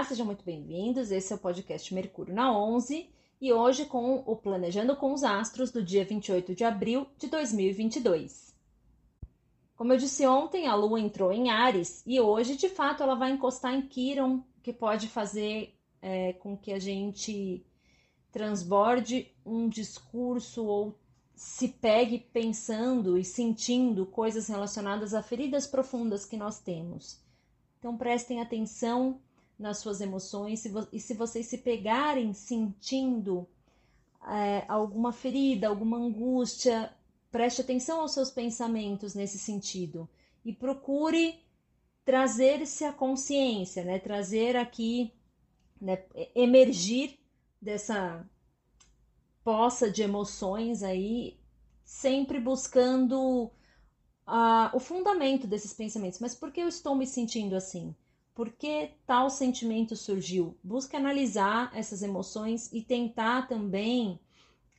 Olá, sejam muito bem-vindos. Esse é o podcast Mercúrio na 11 e hoje com o Planejando com os Astros do dia 28 de abril de 2022. Como eu disse ontem, a Lua entrou em Ares e hoje, de fato, ela vai encostar em Quiron, que pode fazer é, com que a gente transborde um discurso ou se pegue pensando e sentindo coisas relacionadas a feridas profundas que nós temos. Então prestem atenção nas suas emoções e se vocês se pegarem sentindo é, alguma ferida, alguma angústia, preste atenção aos seus pensamentos nesse sentido e procure trazer-se à consciência, né? Trazer aqui, né? emergir dessa poça de emoções aí, sempre buscando uh, o fundamento desses pensamentos. Mas por que eu estou me sentindo assim? Por que tal sentimento surgiu? Busque analisar essas emoções e tentar também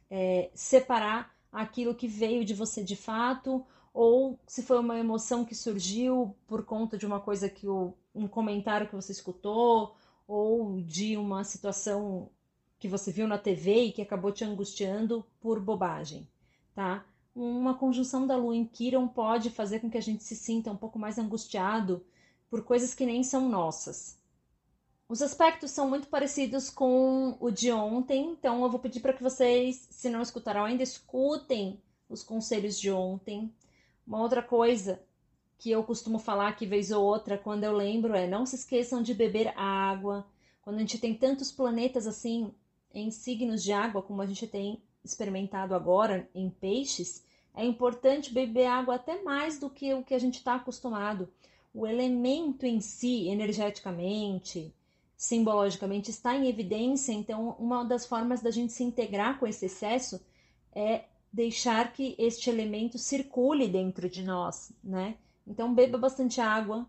é, separar aquilo que veio de você de fato, ou se foi uma emoção que surgiu por conta de uma coisa que o, um comentário que você escutou, ou de uma situação que você viu na TV e que acabou te angustiando por bobagem, tá? Uma conjunção da lua em Quiron pode fazer com que a gente se sinta um pouco mais angustiado por coisas que nem são nossas. Os aspectos são muito parecidos com o de ontem, então eu vou pedir para que vocês, se não escutaram ainda, escutem os conselhos de ontem. Uma outra coisa que eu costumo falar que vez ou outra quando eu lembro é não se esqueçam de beber água. Quando a gente tem tantos planetas assim em signos de água, como a gente tem experimentado agora em peixes, é importante beber água até mais do que o que a gente está acostumado. O elemento em si, energeticamente, simbologicamente, está em evidência, então, uma das formas da gente se integrar com esse excesso é deixar que este elemento circule dentro de nós, né? Então, beba bastante água.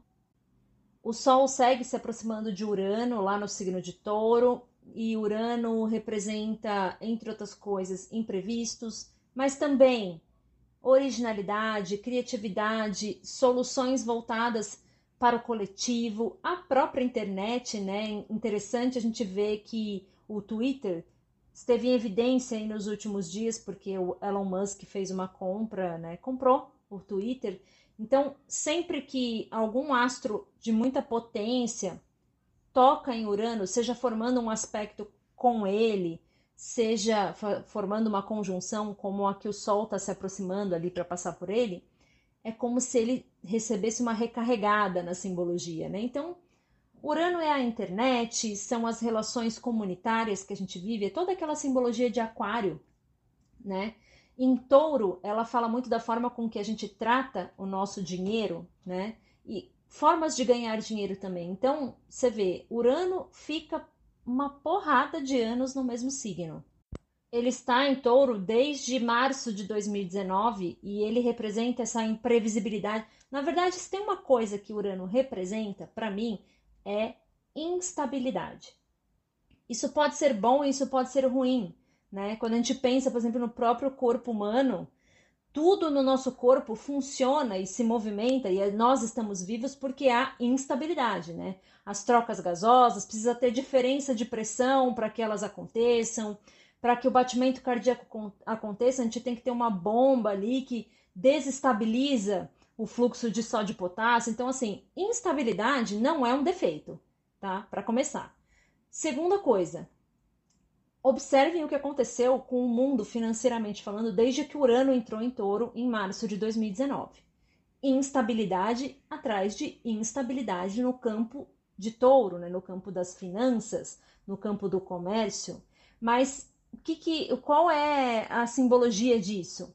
O Sol segue se aproximando de Urano, lá no signo de Touro, e Urano representa, entre outras coisas, imprevistos, mas também originalidade, criatividade, soluções voltadas para o coletivo, a própria internet, né? Interessante a gente ver que o Twitter esteve em evidência nos últimos dias porque o Elon Musk fez uma compra, né? Comprou o Twitter. Então, sempre que algum astro de muita potência toca em Urano, seja formando um aspecto com ele, seja formando uma conjunção como a que o Sol está se aproximando ali para passar por ele, é como se ele recebesse uma recarregada na simbologia, né? Então, Urano é a internet, são as relações comunitárias que a gente vive, é toda aquela simbologia de aquário, né? Em touro, ela fala muito da forma com que a gente trata o nosso dinheiro, né? E formas de ganhar dinheiro também. Então, você vê, Urano fica uma porrada de anos no mesmo signo. Ele está em touro desde março de 2019 e ele representa essa imprevisibilidade. Na verdade, se tem uma coisa que Urano representa, para mim, é instabilidade. Isso pode ser bom, isso pode ser ruim, né? Quando a gente pensa, por exemplo, no próprio corpo humano, tudo no nosso corpo funciona e se movimenta e nós estamos vivos porque há instabilidade, né? As trocas gasosas, precisa ter diferença de pressão para que elas aconteçam, para que o batimento cardíaco aconteça, a gente tem que ter uma bomba ali que desestabiliza o fluxo de sódio e potássio. Então, assim, instabilidade não é um defeito, tá? Para começar. Segunda coisa, Observem o que aconteceu com o mundo financeiramente falando desde que Urano entrou em touro em março de 2019. Instabilidade atrás de instabilidade no campo de touro, né? no campo das finanças, no campo do comércio. Mas que que, qual é a simbologia disso?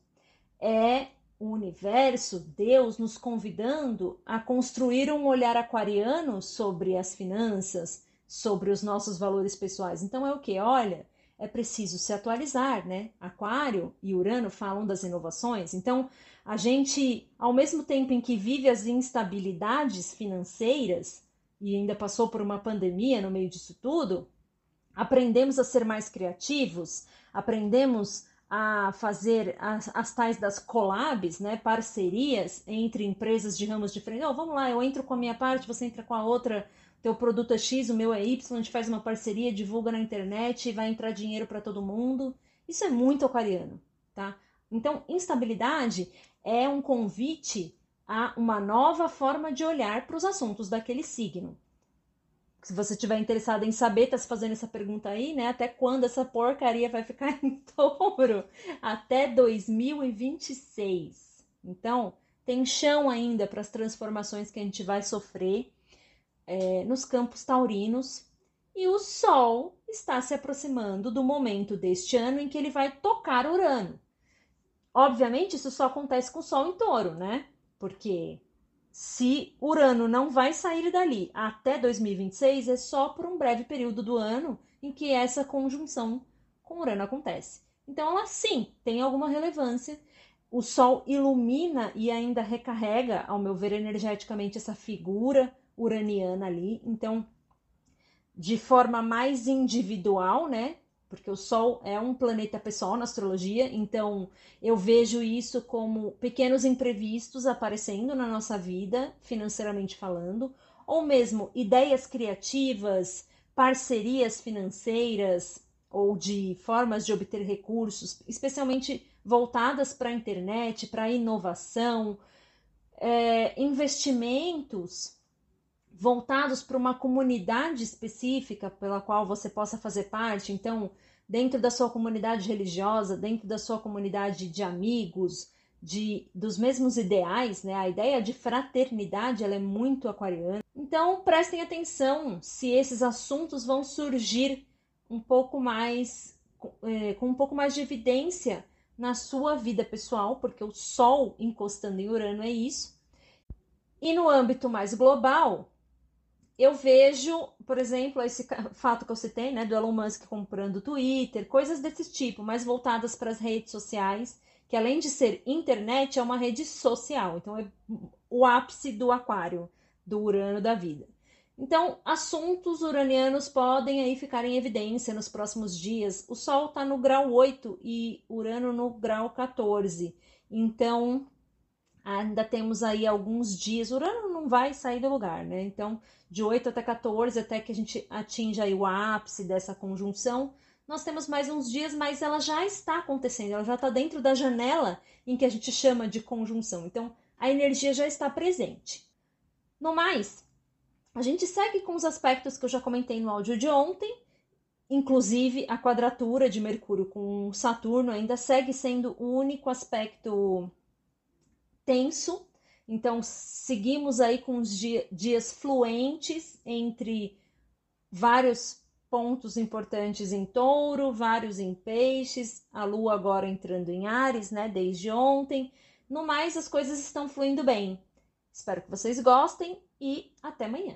É o universo, Deus nos convidando a construir um olhar aquariano sobre as finanças, sobre os nossos valores pessoais. Então é o que? Olha, é preciso se atualizar, né? Aquário e Urano falam das inovações, então a gente, ao mesmo tempo em que vive as instabilidades financeiras e ainda passou por uma pandemia no meio disso tudo, aprendemos a ser mais criativos, aprendemos a fazer as, as tais das collabs, né, parcerias entre empresas de ramos diferentes. Oh, vamos lá, eu entro com a minha parte, você entra com a outra teu produto é X, o meu é Y, a gente faz uma parceria, divulga na internet e vai entrar dinheiro para todo mundo. Isso é muito aquariano, tá? Então, instabilidade é um convite a uma nova forma de olhar para os assuntos daquele signo. Se você estiver interessado em saber, tá se fazendo essa pergunta aí, né? Até quando essa porcaria vai ficar em touro? Até 2026. Então, tem chão ainda para as transformações que a gente vai sofrer é, nos campos taurinos. E o Sol está se aproximando do momento deste ano em que ele vai tocar Urano. Obviamente, isso só acontece com o Sol em touro, né? Porque se Urano não vai sair dali até 2026, é só por um breve período do ano em que essa conjunção com Urano acontece. Então, ela sim tem alguma relevância. O Sol ilumina e ainda recarrega, ao meu ver, energeticamente essa figura uraniana ali. Então, de forma mais individual, né? Porque o Sol é um planeta pessoal na astrologia, então eu vejo isso como pequenos imprevistos aparecendo na nossa vida, financeiramente falando, ou mesmo ideias criativas, parcerias financeiras ou de formas de obter recursos, especialmente voltadas para a internet, para a inovação, é, investimentos voltados para uma comunidade específica pela qual você possa fazer parte. Então, dentro da sua comunidade religiosa, dentro da sua comunidade de amigos, de dos mesmos ideais, né? A ideia de fraternidade ela é muito aquariana. Então, prestem atenção se esses assuntos vão surgir um pouco mais é, com um pouco mais de evidência na sua vida pessoal, porque o Sol encostando em Urano é isso. E no âmbito mais global, eu vejo, por exemplo, esse fato que eu citei, né, do Elon Musk comprando Twitter, coisas desse tipo, mais voltadas para as redes sociais, que além de ser internet, é uma rede social. Então, é o ápice do aquário, do Urano da vida. Então, assuntos uranianos podem aí ficar em evidência nos próximos dias. O Sol está no grau 8 e Urano no grau 14. Então, ainda temos aí alguns dias. Urano não vai sair do lugar, né? Então, de 8 até 14, até que a gente atinja o ápice dessa conjunção, nós temos mais uns dias, mas ela já está acontecendo, ela já está dentro da janela em que a gente chama de conjunção. Então, a energia já está presente. No mais, a gente segue com os aspectos que eu já comentei no áudio de ontem, inclusive a quadratura de Mercúrio com Saturno ainda segue sendo o único aspecto tenso. Então, seguimos aí com os dia, dias fluentes entre vários pontos importantes em touro, vários em peixes, a lua agora entrando em Ares, né, desde ontem. No mais, as coisas estão fluindo bem. Espero que vocês gostem e até amanhã.